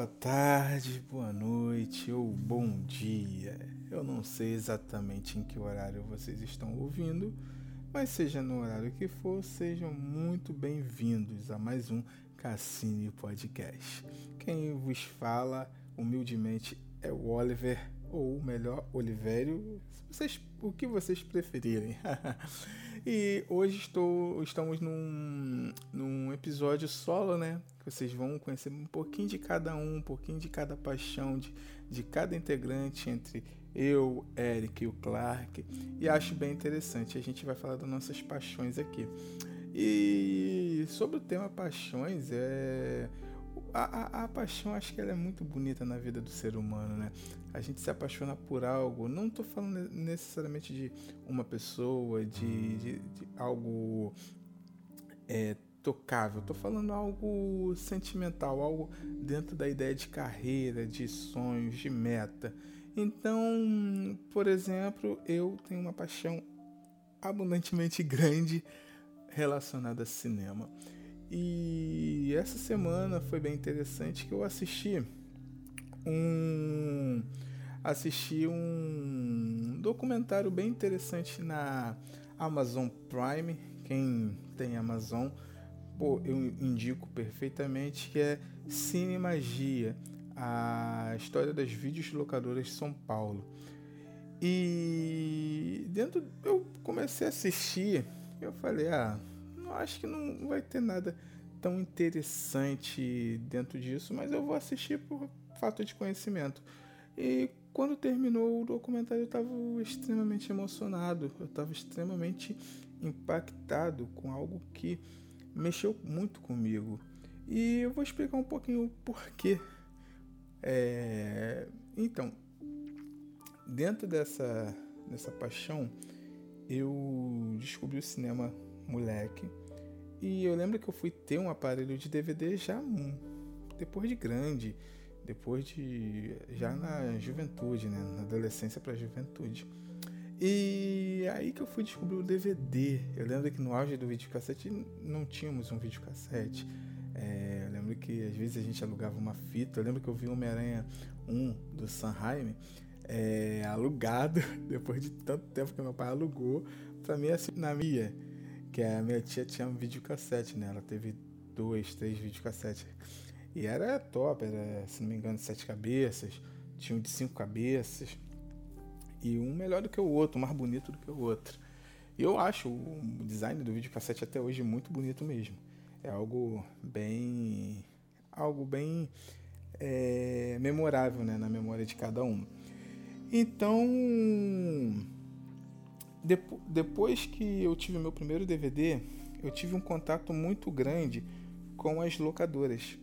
Boa tarde, boa noite ou bom dia. Eu não sei exatamente em que horário vocês estão ouvindo, mas seja no horário que for, sejam muito bem-vindos a mais um Cassini Podcast. Quem vos fala humildemente é o Oliver, ou melhor, Olivério, vocês, o que vocês preferirem. e hoje estou, estamos num, num episódio solo, né? Vocês vão conhecer um pouquinho de cada um, um pouquinho de cada paixão, de, de cada integrante entre eu, Eric e o Clark. E acho bem interessante. A gente vai falar das nossas paixões aqui. E sobre o tema paixões, é a, a, a, paixão acho que ela é muito bonita na vida do ser humano, né? A gente se apaixona por algo. Não estou falando necessariamente de uma pessoa, de, de, de algo é, tocável. Estou falando algo sentimental, algo dentro da ideia de carreira, de sonhos, de meta. Então, por exemplo, eu tenho uma paixão abundantemente grande relacionada a cinema. E essa semana foi bem interessante que eu assisti um assisti um documentário bem interessante na Amazon Prime. Quem tem Amazon, pô, eu indico perfeitamente que é Cine Magia, a história das vídeos locadoras de São Paulo. E dentro eu comecei a assistir, eu falei, ah, acho que não vai ter nada tão interessante dentro disso, mas eu vou assistir por falta de conhecimento. E quando terminou o documentário, eu estava extremamente emocionado, eu estava extremamente impactado com algo que mexeu muito comigo. E eu vou explicar um pouquinho o porquê. É... Então, dentro dessa, dessa paixão, eu descobri o cinema moleque e eu lembro que eu fui ter um aparelho de DVD já depois de grande, depois de já na juventude, né, na adolescência para juventude. E aí que eu fui descobrir o DVD. Eu lembro que no auge do videocassete não tínhamos um videocassete. É, eu lembro que às vezes a gente alugava uma fita. Eu lembro que eu vi Homem-Aranha 1 do Sanheim é, alugado, depois de tanto tempo que meu pai alugou, pra mim assim, na minha que a minha tia tinha um videocassete, né? Ela teve dois, três videocassetes. E era top, era, se não me engano, sete cabeças, tinha um de cinco cabeças. E um melhor do que o outro, mais bonito do que o outro. E eu acho o design do videocassete até hoje muito bonito mesmo. É algo bem. algo bem é, memorável né, na memória de cada um. Então depois que eu tive meu primeiro DVD, eu tive um contato muito grande com as locadoras.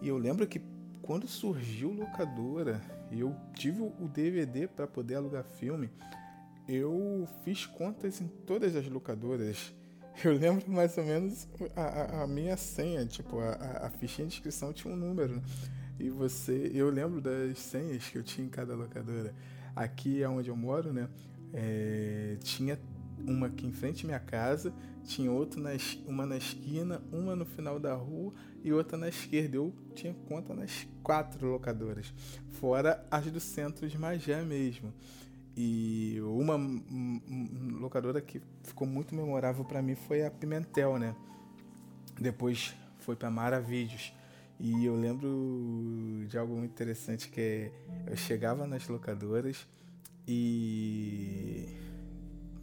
E eu lembro que quando surgiu locadora e eu tive o DVD para poder alugar filme, eu fiz contas em todas as locadoras. Eu lembro mais ou menos a, a minha senha, tipo, a, a fichinha de inscrição tinha um número. E você, eu lembro das senhas que eu tinha em cada locadora. Aqui é onde eu moro, né? É, tinha uma aqui em frente à minha casa, tinha outra na, uma na esquina, uma no final da rua e outra na esquerda. Eu tinha conta nas quatro locadoras, fora as do centro de Magé mesmo. E uma locadora que ficou muito memorável para mim foi a Pimentel, né? Depois foi para Maravídeos. E eu lembro de algo muito interessante que é, eu chegava nas locadoras e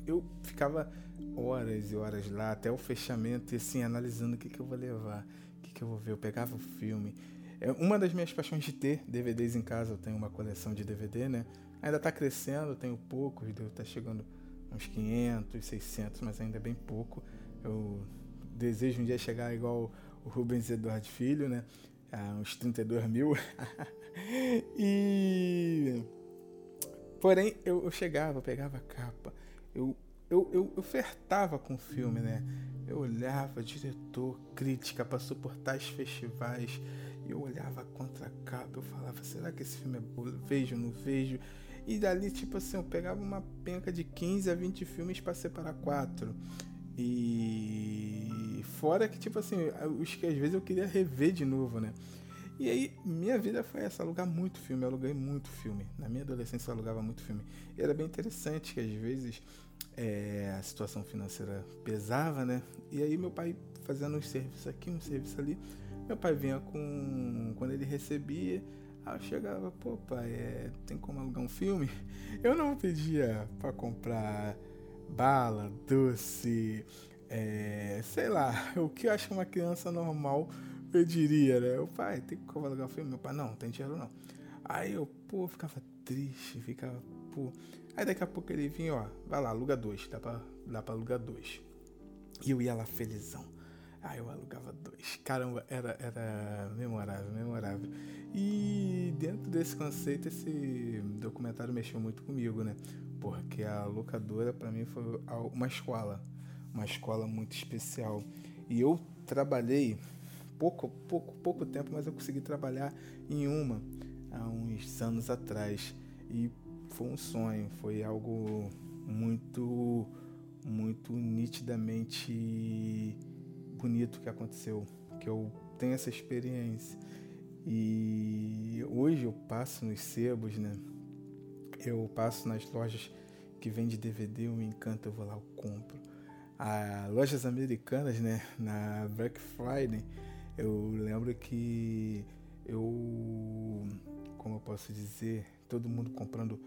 eu ficava horas e horas lá até o fechamento e assim analisando o que, que eu vou levar, o que, que eu vou ver. Eu pegava o filme. É uma das minhas paixões de ter DVDs em casa. Eu tenho uma coleção de DVD, né? Ainda está crescendo, tenho poucos, está chegando uns 500, 600, mas ainda é bem pouco. Eu desejo um dia chegar igual o Rubens Eduardo Filho, né? A uns 32 mil. e Porém, eu, eu chegava, pegava a capa, eu, eu, eu, eu com o filme, né? Eu olhava, diretor, crítica, passou por tais festivais, eu olhava contra a capa, eu falava, será que esse filme é bom? Vejo, não vejo? E dali, tipo assim, eu pegava uma penca de 15 a 20 filmes para separar quatro. E fora que, tipo assim, os que às vezes eu queria rever de novo, né? E aí, minha vida foi essa, alugar muito filme, eu aluguei muito filme. Na minha adolescência eu alugava muito filme. E era bem interessante que às vezes é, a situação financeira pesava, né? E aí meu pai fazendo um serviço aqui, um serviço ali, meu pai vinha com. Quando ele recebia, eu chegava, pô pai, é, tem como alugar um filme? Eu não pedia para comprar bala, doce, é, sei lá, o que eu acho uma criança normal eu diria, né? O pai, tem como alugar um filme? Meu pai, não, não tem dinheiro não. Aí eu, pô, ficava triste, ficava, pô. Aí daqui a pouco ele vinha, ó, vai lá, aluga dois, dá pra, dá pra alugar dois. E eu ia lá felizão. Aí eu alugava dois. Caramba, era, era memorável, memorável. E dentro desse conceito, esse documentário mexeu muito comigo, né? Porque a locadora para mim foi uma escola, uma escola muito especial. E eu trabalhei pouco, pouco, pouco tempo, mas eu consegui trabalhar em uma há uns anos atrás e foi um sonho, foi algo muito, muito nitidamente bonito que aconteceu, que eu tenho essa experiência. E hoje eu passo nos sebos, né? Eu passo nas lojas que vende DVD, eu me encanto, eu vou lá, eu compro. A lojas americanas, né? Na Black Friday, eu lembro que eu, como eu posso dizer, todo mundo comprando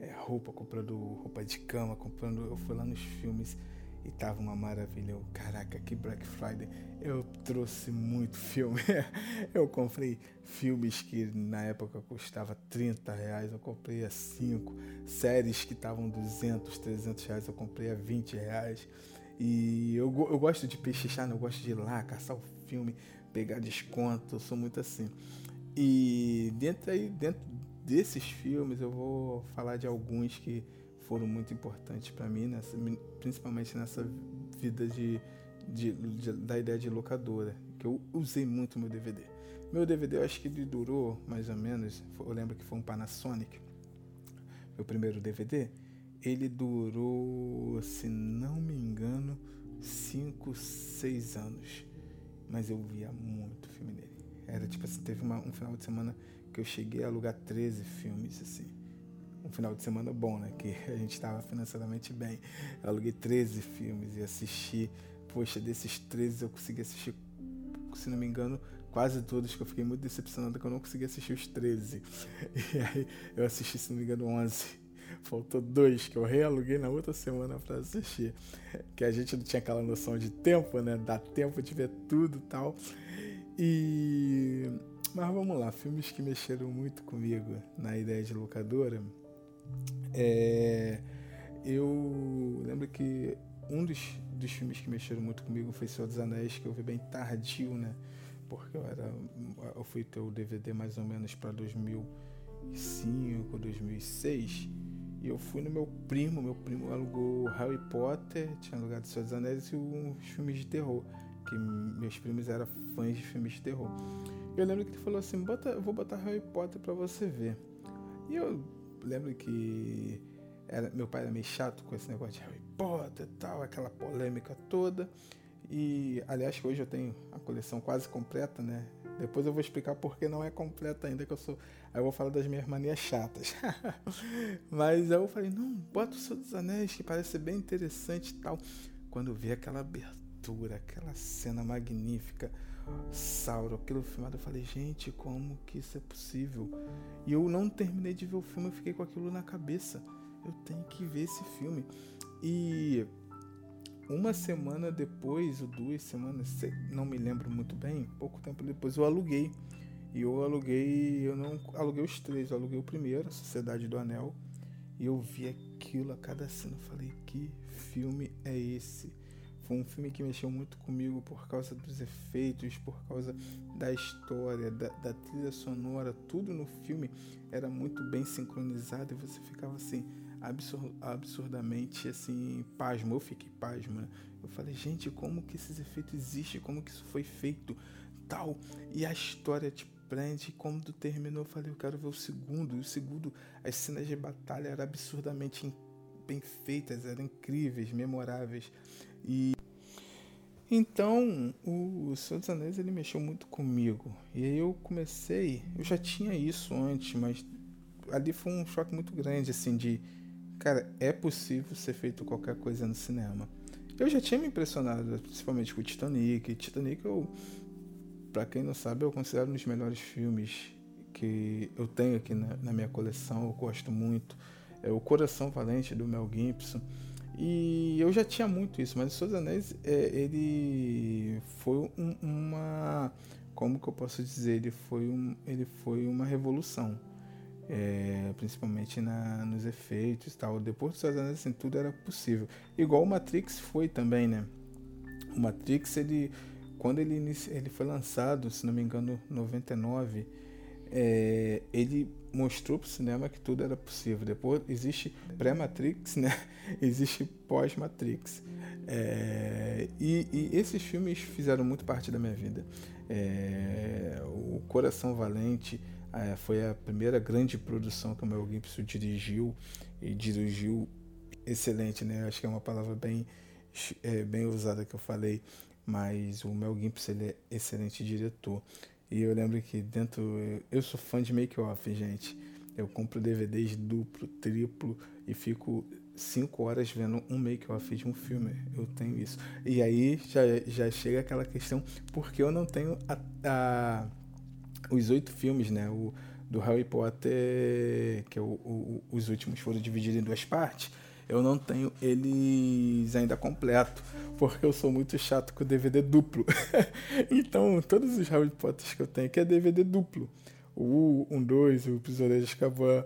é, roupa, comprando roupa de cama, comprando. Eu fui lá nos filmes e tava uma maravilha. Eu, caraca, que Black Friday. Eu trouxe muito filme. eu comprei filmes que na época custava 30 reais, eu comprei a 5. Séries que estavam 200, 300 reais, eu comprei a 20 reais. E eu, eu gosto de pechinchar, eu gosto de ir lá, caçar o filme, pegar desconto, sou muito assim. E dentro aí, dentro desses filmes, eu vou falar de alguns que foram muito importantes para mim, nessa, principalmente nessa vida de, de, de, da ideia de locadora, que eu usei muito meu DVD. Meu DVD eu acho que ele durou mais ou menos, eu lembro que foi um Panasonic, meu primeiro DVD, ele durou, se não me engano, 5, 6 anos mas eu via muito filme dele. Era tipo assim, teve uma, um final de semana que eu cheguei a alugar 13 filmes, assim. Um final de semana bom, né? Que a gente estava financeiramente bem. Eu aluguei 13 filmes e assisti. Poxa, desses 13 eu consegui assistir, se não me engano, quase todos, que eu fiquei muito decepcionado que eu não consegui assistir os 13. E aí eu assisti, se não me engano, 11. Faltou dois que eu realuguei na outra semana para assistir. Que a gente não tinha aquela noção de tempo, né? Dá tempo de ver tudo e tal. E. Mas vamos lá, filmes que mexeram muito comigo na ideia de locadora. É... Eu lembro que um dos, dos filmes que mexeram muito comigo foi Senhor dos Anéis, que eu vi bem tardio, né? Porque eu era. Eu fui ter o DVD mais ou menos para 2005, 2006. E eu fui no meu primo, meu primo alugou Harry Potter, tinha alugado Senhor dos Anéis e uns filmes de terror, que meus primos eram fãs de filmes de terror. Eu lembro que ele falou assim, Bota, vou botar Harry Potter para você ver. E eu lembro que era, meu pai era meio chato com esse negócio de Harry Potter e tal, aquela polêmica toda. E aliás, hoje eu tenho a coleção quase completa, né? Depois eu vou explicar por que não é completa ainda, que eu sou. Aí eu vou falar das minhas manias chatas. Mas aí eu falei, não, bota o Senhor dos Anéis, que parece bem interessante e tal. Quando eu vi aquela abertura, aquela cena magnífica, Sauron, aquilo filmado, eu falei, gente, como que isso é possível? E eu não terminei de ver o filme, eu fiquei com aquilo na cabeça. Eu tenho que ver esse filme. E uma semana depois, ou duas semanas, não me lembro muito bem, pouco tempo depois eu aluguei. E eu aluguei, eu não aluguei os três, eu aluguei o primeiro, a Sociedade do Anel, e eu vi aquilo a cada cena. Eu falei, que filme é esse? Foi um filme que mexeu muito comigo por causa dos efeitos, por causa da história, da, da trilha sonora, tudo no filme era muito bem sincronizado e você ficava assim, absur absurdamente assim, pasmo. Eu fiquei pasmo. Né? Eu falei, gente, como que esses efeitos existem? Como que isso foi feito? Tal. E a história te prende. Quando terminou, eu falei, eu quero ver o segundo. E o segundo, as cenas de batalha eram absurdamente bem feitas, eram incríveis, memoráveis. E Então, o Senhor dos Anéis ele mexeu muito comigo. E aí eu comecei, eu já tinha isso antes, mas ali foi um choque muito grande, assim, de cara, é possível ser feito qualquer coisa no cinema. Eu já tinha me impressionado, principalmente com o Titanic. Titanic, eu, pra quem não sabe, eu considero um dos melhores filmes que eu tenho aqui na, na minha coleção, eu gosto muito. É o Coração Valente do Mel Gibson. E eu já tinha muito isso, mas o Seus Anéis, é, ele foi um, uma. Como que eu posso dizer? Ele foi, um, ele foi uma revolução. É, principalmente na, nos efeitos e tal. Depois dos Seus Anéis, assim, tudo era possível. Igual o Matrix foi também, né? O Matrix, ele, quando ele, ele foi lançado, se não me engano, 99, é, ele mostrou para o cinema que tudo era possível. Depois existe pré-Matrix, né? existe pós-Matrix. É, e, e, esses filmes fizeram muito parte da minha vida. É, o Coração Valente é, foi a primeira grande produção que o Mel Gibson dirigiu e dirigiu excelente, né? Acho que é uma palavra bem é, bem usada que eu falei, mas o Mel Gibson ele é excelente diretor. E eu lembro que dentro. Eu sou fã de make-off, gente. Eu compro DVDs duplo, triplo e fico cinco horas vendo um make-off de um filme. Eu tenho isso. E aí já, já chega aquela questão, porque eu não tenho a, a, os oito filmes, né? O, do Harry Potter, que é o, o, os últimos foram divididos em duas partes eu não tenho eles ainda completo, porque eu sou muito chato com DVD duplo. então, todos os Harry Potters que eu tenho aqui é DVD duplo. O 1, 2, o Prisioneiro de Azkaban.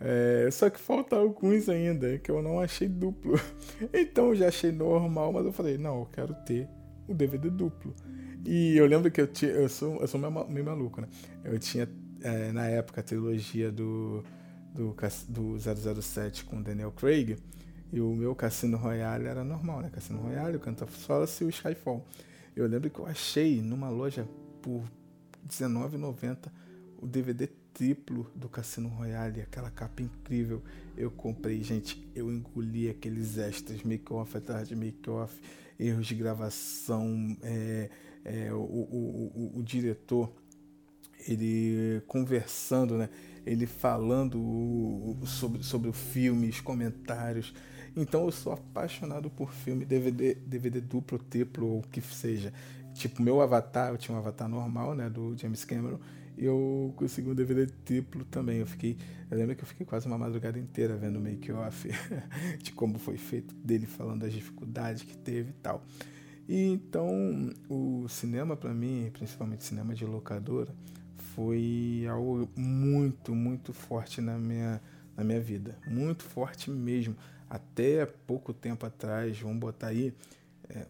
É, só que falta alguns ainda que eu não achei duplo. Então eu já achei normal, mas eu falei, não, eu quero ter o DVD duplo. E eu lembro que eu tinha. Eu sou, eu sou meio, meio maluco, né? Eu tinha é, na época a trilogia do, do, do 007 com Daniel Craig. E o meu Cassino Royale era normal, né? Cassino Royale, o Canta Solace e o Skyfall. Eu lembro que eu achei numa loja por R$19,90 o DVD triplo do Cassino Royale, aquela capa incrível. Eu comprei, gente, eu engoli aqueles extras, make-off atrás de make-off, erros de gravação, é, é, o, o, o, o, diretor, ele conversando, né? Ele falando sobre, sobre o filme, os comentários. Então eu sou apaixonado por filme DVD, DVD duplo, triplo ou o que seja. Tipo, meu avatar, eu tinha um avatar normal, né, do James Cameron, e eu consegui um DVD triplo também. Eu fiquei, eu lembro que eu fiquei quase uma madrugada inteira vendo o make-off de como foi feito dele falando das dificuldades que teve e tal. E então, o cinema para mim, principalmente cinema de locadora, foi algo muito, muito forte na minha na minha vida, muito forte mesmo. Até pouco tempo atrás, vamos botar aí é,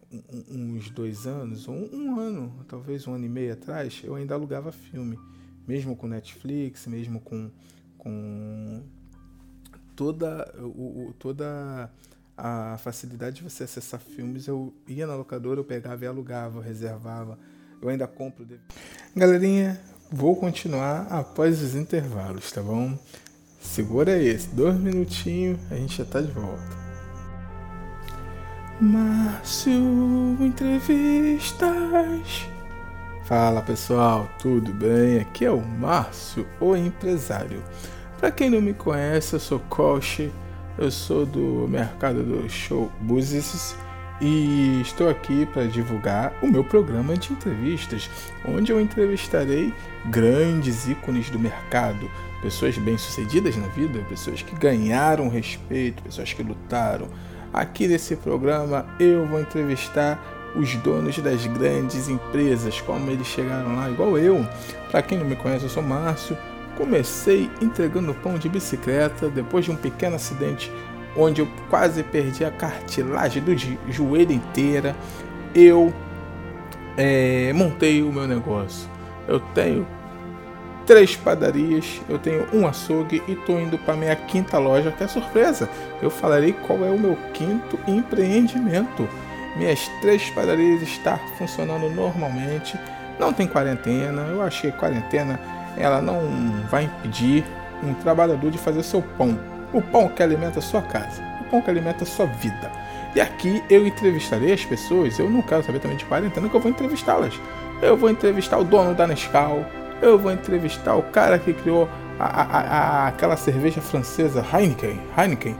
uns dois anos, ou um ano, talvez um ano e meio atrás, eu ainda alugava filme, mesmo com Netflix, mesmo com, com toda, o, toda a facilidade de você acessar filmes, eu ia na locadora, eu pegava e alugava, eu reservava, eu ainda compro. Galerinha, vou continuar após os intervalos, tá bom? Segura esse, dois minutinhos, a gente já tá de volta. Márcio Entrevistas. Fala pessoal, tudo bem? Aqui é o Márcio, o empresário. Para quem não me conhece, eu sou coach, eu sou do mercado do show business e estou aqui para divulgar o meu programa de entrevistas, onde eu entrevistarei grandes ícones do mercado pessoas bem-sucedidas na vida, pessoas que ganharam respeito, pessoas que lutaram. Aqui nesse programa eu vou entrevistar os donos das grandes empresas, como eles chegaram lá, igual eu. Para quem não me conhece, eu sou Márcio. Comecei entregando pão de bicicleta depois de um pequeno acidente onde eu quase perdi a cartilagem do joelho inteira. Eu é, montei o meu negócio. Eu tenho três padarias, eu tenho um açougue e estou indo para minha quinta loja, que é surpresa. Eu falarei qual é o meu quinto empreendimento. Minhas três padarias estão funcionando normalmente, não tem quarentena. Eu achei que quarentena ela não vai impedir um trabalhador de fazer seu pão. O pão que alimenta a sua casa, o pão que alimenta a sua vida. E aqui eu entrevistarei as pessoas, eu não quero saber também de quarentena que eu vou entrevistá-las. Eu vou entrevistar o dono da Nescau, eu vou entrevistar o cara que criou a, a, a, aquela cerveja francesa Heineken, Heineken.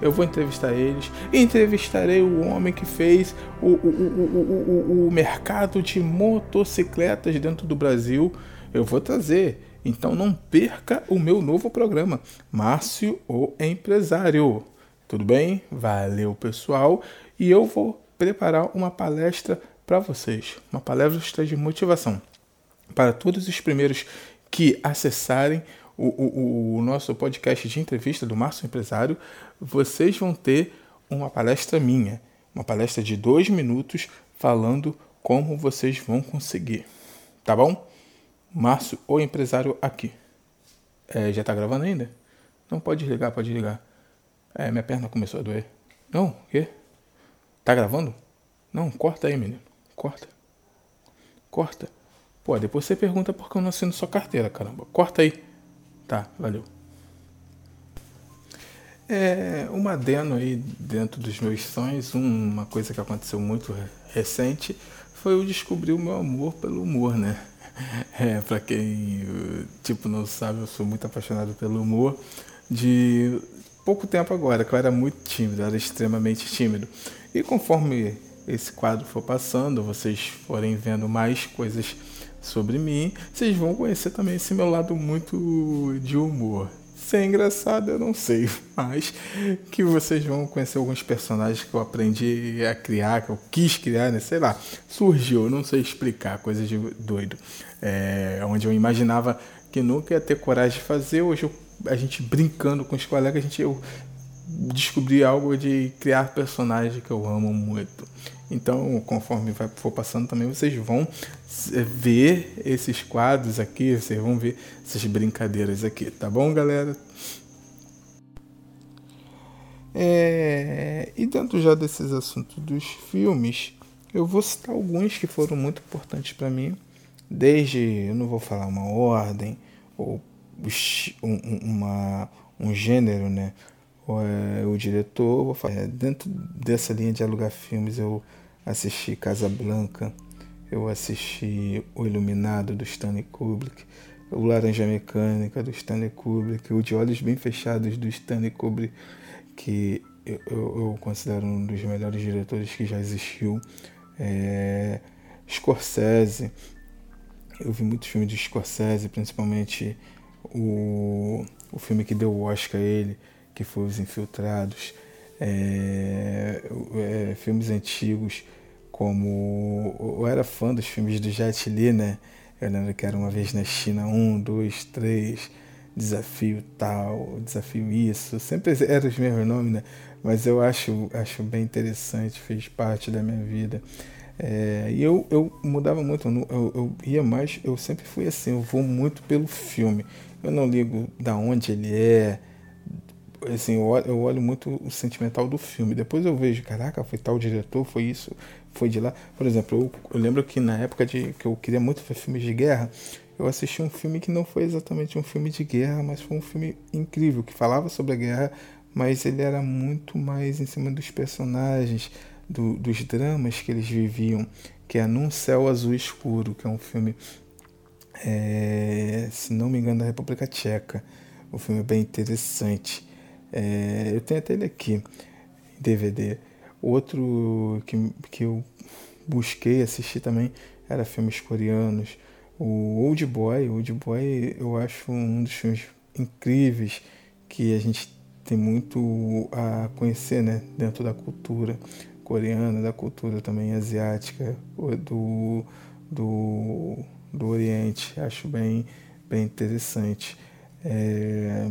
Eu vou entrevistar eles. Entrevistarei o homem que fez o, o, o, o, o mercado de motocicletas dentro do Brasil. Eu vou trazer. Então não perca o meu novo programa, Márcio o Empresário. Tudo bem? Valeu, pessoal. E eu vou preparar uma palestra para vocês, uma palestra de motivação para todos os primeiros que acessarem o, o, o nosso podcast de entrevista do Márcio Empresário. Vocês vão ter uma palestra minha, uma palestra de dois minutos falando como vocês vão conseguir. Tá bom? Márcio, o empresário aqui. É, já tá gravando ainda? Não, pode ligar, pode ligar. É, minha perna começou a doer. Não, o quê? Tá gravando? Não, corta aí, menino. Corta. Corta. Pô, depois você pergunta por que eu não assino sua carteira, caramba. Corta aí. Tá, valeu. É, uma adeno aí dentro dos meus sonhos, uma coisa que aconteceu muito recente foi eu descobrir o meu amor pelo humor, né? É, pra quem tipo não sabe, eu sou muito apaixonado pelo humor de pouco tempo agora, que eu era muito tímido, era extremamente tímido. E conforme esse quadro for passando, vocês forem vendo mais coisas sobre mim, vocês vão conhecer também esse meu lado muito de humor. Se é engraçado, eu não sei, mas que vocês vão conhecer alguns personagens que eu aprendi a criar, que eu quis criar, né? Sei lá, surgiu, não sei explicar, coisa de doido. É, onde eu imaginava que nunca ia ter coragem de fazer, hoje eu, a gente brincando com os colegas, a gente, eu descobri algo de criar personagens que eu amo muito. Então, conforme vai, for passando também, vocês vão ver esses quadros aqui, vocês vão ver essas brincadeiras aqui, tá bom, galera? É, e dentro já desses assuntos dos filmes, eu vou citar alguns que foram muito importantes para mim, desde, eu não vou falar uma ordem ou um, uma, um gênero, né? O, é, diretor, vou falar, é, dentro dessa linha de alugar filmes, eu assisti Casa Blanca, eu assisti O Iluminado do Stanley Kubrick, O Laranja Mecânica do Stanley Kubrick, O De Olhos Bem Fechados do Stanley Kubrick, que eu, eu, eu considero um dos melhores diretores que já existiu. É, Scorsese, eu vi muitos filmes de Scorsese, principalmente o, o filme que deu o Oscar a ele, que foi Os Infiltrados. É, é, filmes antigos como eu era fã dos filmes do Jet Li, né? Eu lembro que era uma vez na China, um, dois, três, desafio tal, desafio isso, sempre eram os mesmos nomes, né? Mas eu acho, acho bem interessante, fez parte da minha vida. É, e eu, eu mudava muito, eu, eu ia mais, eu sempre fui assim, eu vou muito pelo filme. Eu não ligo da onde ele é, assim, eu olho, eu olho muito o sentimental do filme. Depois eu vejo, caraca, foi tal diretor, foi isso, foi de lá. Por exemplo, eu, eu, lembro que na época de que eu queria muito ver filmes de guerra, eu assisti um filme que não foi exatamente um filme de guerra, mas foi um filme incrível, que falava sobre a guerra, mas ele era muito mais em cima dos personagens, do, dos dramas que eles viviam, que é Num Céu Azul Escuro, que é um filme, é, se não me engano, da República Tcheca. Um filme bem interessante. É, eu tenho até ele aqui, em DVD. Outro que, que eu busquei assistir também era filmes coreanos. O Old Boy, Old Boy eu acho um dos filmes incríveis que a gente tem muito a conhecer, né, dentro da cultura coreana, da cultura também asiática, do, do, do Oriente. Acho bem, bem interessante. É,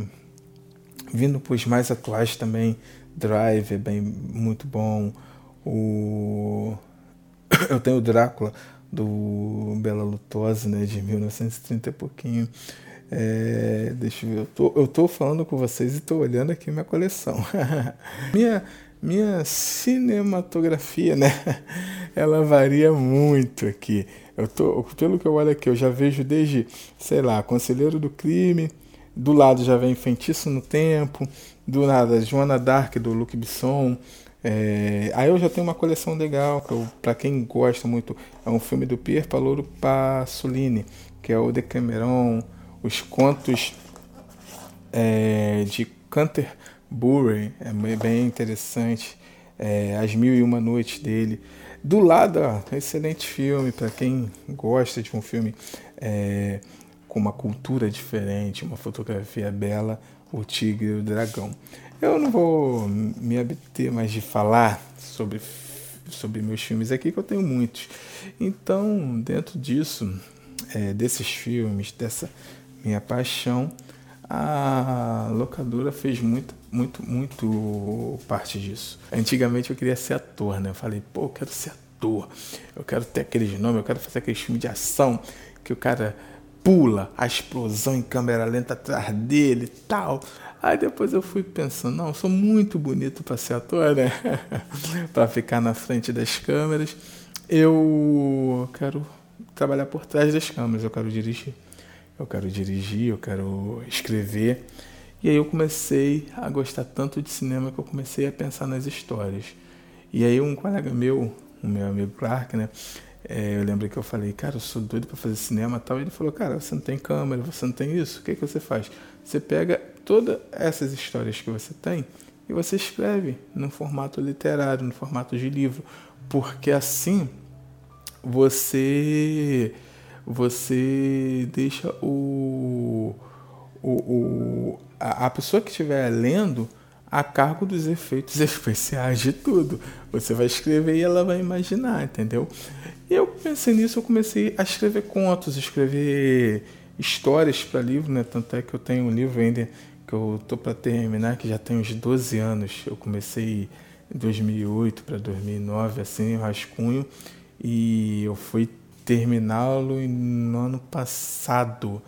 vindo para os mais atuais também, Drive é bem muito bom. O eu tenho o Drácula do Bela Lutosa, né, de 1930 e pouquinho. É, deixa eu ver, eu tô, eu tô falando com vocês e tô olhando aqui minha coleção. minha, minha cinematografia, né, ela varia muito aqui. Eu tô, pelo que eu olho aqui, eu já vejo desde, sei lá, Conselheiro do Crime, do lado já vem Feitiço no Tempo, do nada Joana Dark do Luc Besson, É, aí eu já tenho uma coleção legal, que para quem gosta muito, é um filme do Pier Paolo Pasolini, que é o Decameron, os contos é, de Canterbury, é bem interessante, é, As Mil e Uma Noites dele. Do lado, ó, excelente filme para quem gosta de um filme é, com uma cultura diferente, uma fotografia bela, O Tigre e o Dragão. Eu não vou me abter mais de falar sobre, sobre meus filmes aqui, que eu tenho muitos. Então, dentro disso, é, desses filmes, dessa minha paixão, a locadora fez muito, muito, muito parte disso. Antigamente eu queria ser ator, né? Eu falei, pô, eu quero ser ator, eu quero ter aqueles nomes, eu quero fazer aquele filme de ação que o cara pula, a explosão em câmera lenta atrás dele e tal. Aí depois eu fui pensando, não, sou muito bonito para ser ator, né? para ficar na frente das câmeras. Eu quero trabalhar por trás das câmeras, eu quero dirigir. Eu quero dirigir, eu quero escrever. E aí eu comecei a gostar tanto de cinema que eu comecei a pensar nas histórias. E aí um colega meu, o meu amigo Clark, né? É, eu lembro que eu falei, cara, eu sou doido para fazer cinema tal. E ele falou, cara, você não tem câmera, você não tem isso, o que, é que você faz? Você pega todas essas histórias que você tem e você escreve no formato literário, no formato de livro, porque assim você você deixa o, o, o a, a pessoa que estiver lendo a cargo dos efeitos especiais de tudo. Você vai escrever e ela vai imaginar, entendeu? E eu pensei nisso, eu comecei a escrever contos, escrever histórias para livro, né? Tanto é que eu tenho um livro ainda que eu tô para terminar, que já tem uns 12 anos. Eu comecei em 2008 para 2009, assim, rascunho, e eu fui terminá-lo no ano passado.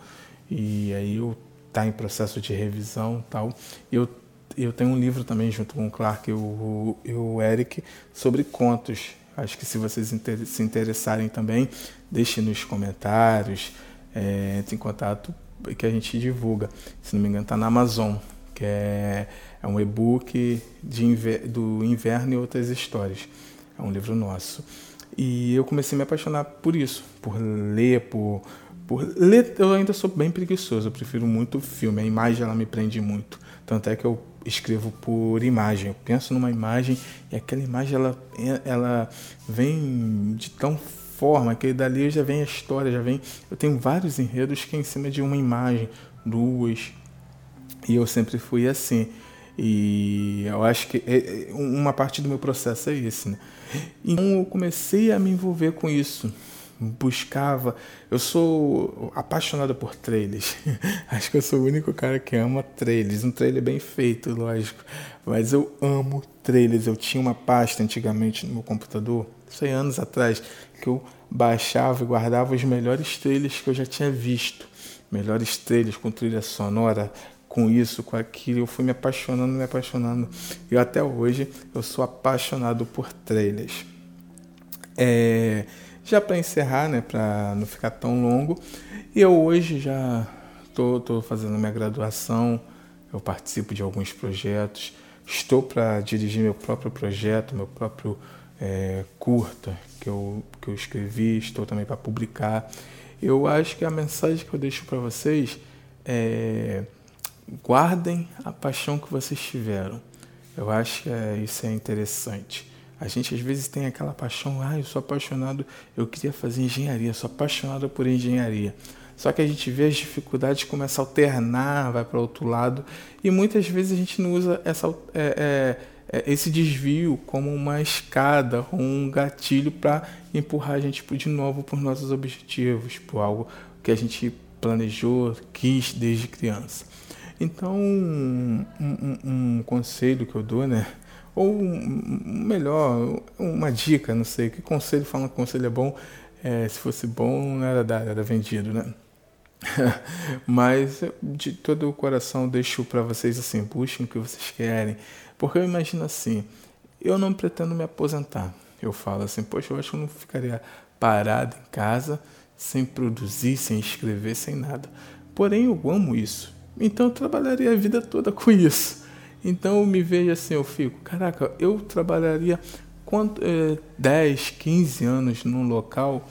E aí eu tá em processo de revisão tal. Eu, eu tenho um livro também junto com o Clark e o, e o Eric sobre contos. Acho que se vocês se interessarem também, deixem nos comentários, é, entre em contato que a gente divulga. Se não me engano, está na Amazon, que é, é um e-book inver, do Inverno e Outras Histórias. É um livro nosso. E eu comecei a me apaixonar por isso, por ler, por, por ler. Eu ainda sou bem preguiçoso, eu prefiro muito filme. A imagem ela me prende muito. Tanto é que eu escrevo por imagem. Eu penso numa imagem e aquela imagem ela, ela vem de tão forma que dali já vem a história, já vem. Eu tenho vários enredos que é em cima de uma imagem, duas. E eu sempre fui assim. E eu acho que é, é, uma parte do meu processo é esse, né? Então eu comecei a me envolver com isso buscava. Eu sou apaixonado por trailers. Acho que eu sou o único cara que ama trailers. Um trailer bem feito, lógico. Mas eu amo trailers. Eu tinha uma pasta antigamente no meu computador, sei anos atrás, que eu baixava e guardava os melhores trailers que eu já tinha visto. Melhores trailers com trilha sonora, com isso, com aquilo. Eu fui me apaixonando, me apaixonando. E até hoje eu sou apaixonado por trailers. É já para encerrar, né, para não ficar tão longo, eu hoje já tô, tô fazendo minha graduação, eu participo de alguns projetos, estou para dirigir meu próprio projeto, meu próprio é, curta que eu, que eu escrevi, estou também para publicar. Eu acho que a mensagem que eu deixo para vocês é guardem a paixão que vocês tiveram. Eu acho que é, isso é interessante. A gente às vezes tem aquela paixão, ah, eu sou apaixonado, eu queria fazer engenharia, sou apaixonado por engenharia. Só que a gente vê as dificuldades, começa a alternar, vai para outro lado, e muitas vezes a gente não usa essa, é, é, é esse desvio como uma escada um gatilho para empurrar a gente de novo por nossos objetivos, por algo que a gente planejou, quis desde criança. Então, um, um, um conselho que eu dou, né? Ou melhor, uma dica, não sei, que conselho falando que conselho é bom, é, se fosse bom não era dado, era vendido, né? Mas de todo o coração deixo para vocês assim, busquem o que vocês querem. Porque eu imagino assim, eu não pretendo me aposentar. Eu falo assim, poxa, eu acho que eu não ficaria parado em casa, sem produzir, sem escrever, sem nada. Porém, eu amo isso. Então eu trabalharia a vida toda com isso. Então eu me vejo assim, eu fico, caraca, eu trabalharia quanto, é, 10, 15 anos num local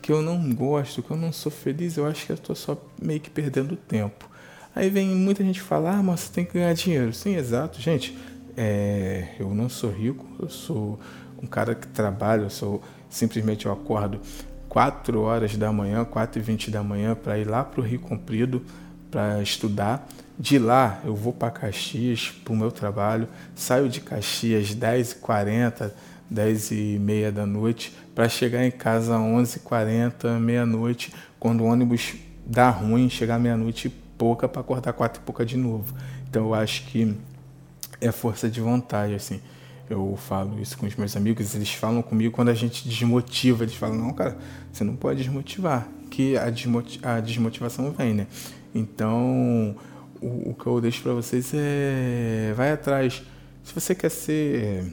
que eu não gosto, que eu não sou feliz, eu acho que eu estou só meio que perdendo tempo. Aí vem muita gente falar, ah, mas você tem que ganhar dinheiro. Sim, exato. Gente, é, eu não sou rico, eu sou um cara que trabalha, eu sou simplesmente eu acordo 4 horas da manhã, 4 e 20 da manhã para ir lá para o Rio Comprido para estudar. De lá eu vou para Caxias para o meu trabalho, saio de Caxias 10h40, 10 e meia da noite para chegar em casa 11h40, meia-noite, quando o ônibus dá ruim, chegar meia-noite e pouca para acordar quatro e pouca de novo. Então eu acho que é força de vontade, assim. Eu falo isso com os meus amigos, eles falam comigo quando a gente desmotiva, eles falam, não, cara, você não pode desmotivar, que a, a desmotivação vem, né? Então, o, o que eu deixo para vocês é, vai atrás. Se você quer ser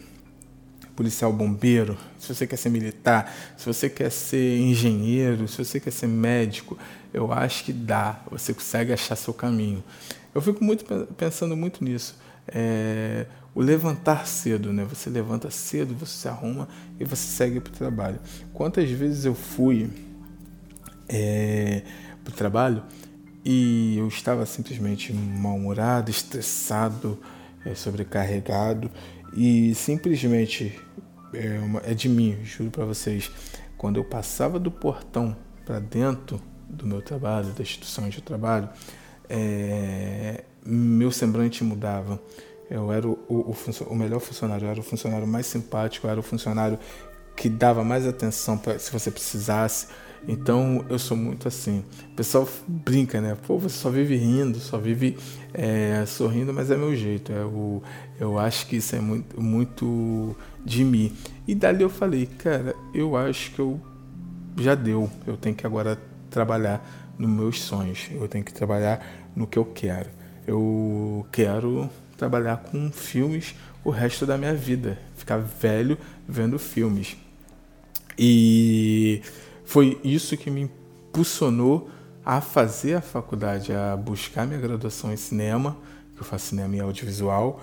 policial bombeiro, se você quer ser militar, se você quer ser engenheiro, se você quer ser médico, eu acho que dá, você consegue achar seu caminho. Eu fico muito pensando muito nisso. É, o levantar cedo, né? Você levanta cedo, você se arruma e você segue para o trabalho. Quantas vezes eu fui é, para o trabalho e eu estava simplesmente mal-humorado, estressado, é, sobrecarregado e simplesmente é, uma, é de mim, juro para vocês, quando eu passava do portão para dentro do meu trabalho, da instituição onde eu trabalho, é, meu semblante mudava. Eu era o, o, o, melhor funcionário, eu era o funcionário mais simpático, eu era o funcionário que dava mais atenção pra, se você precisasse. Então eu sou muito assim. O pessoal brinca, né? Pô, você só vive rindo, só vive é, sorrindo, mas é meu jeito. É o, eu acho que isso é muito, muito de mim. E dali eu falei, cara, eu acho que eu já deu. Eu tenho que agora trabalhar nos meus sonhos. Eu tenho que trabalhar no que eu quero. Eu quero trabalhar com filmes o resto da minha vida, ficar velho vendo filmes. E foi isso que me impulsionou a fazer a faculdade, a buscar minha graduação em cinema, que eu faço cinema e audiovisual,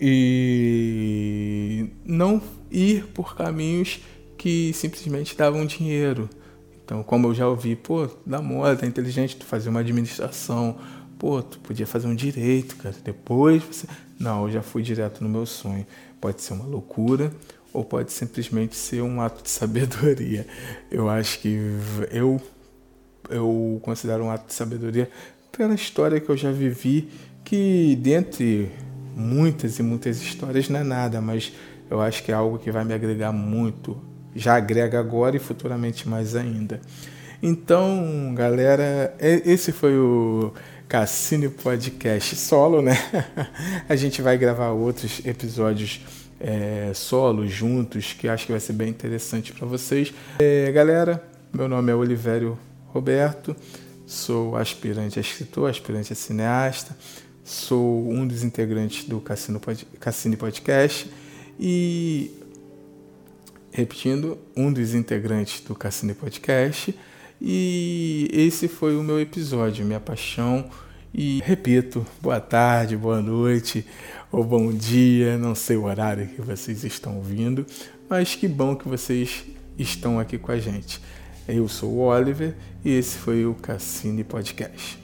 e não ir por caminhos que simplesmente davam dinheiro. Então, como eu já ouvi, pô, dá moda, é inteligente tu fazer uma administração, pô, tu podia fazer um direito, cara, depois você... Não, eu já fui direto no meu sonho. Pode ser uma loucura ou pode simplesmente ser um ato de sabedoria. Eu acho que eu eu considero um ato de sabedoria pela história que eu já vivi, que dentre muitas e muitas histórias não é nada, mas eu acho que é algo que vai me agregar muito. Já agrega agora e futuramente mais ainda. Então, galera, esse foi o Cassino Podcast solo, né? A gente vai gravar outros episódios é, solo juntos, que acho que vai ser bem interessante para vocês. É, galera, meu nome é Olivério Roberto, sou aspirante a escritor, aspirante a cineasta, sou um dos integrantes do Cassino, Pod, Cassino Podcast e, repetindo, um dos integrantes do Cassino Podcast. E esse foi o meu episódio, minha paixão. E repito, boa tarde, boa noite ou bom dia, não sei o horário que vocês estão ouvindo, mas que bom que vocês estão aqui com a gente. Eu sou o Oliver e esse foi o Cassini Podcast.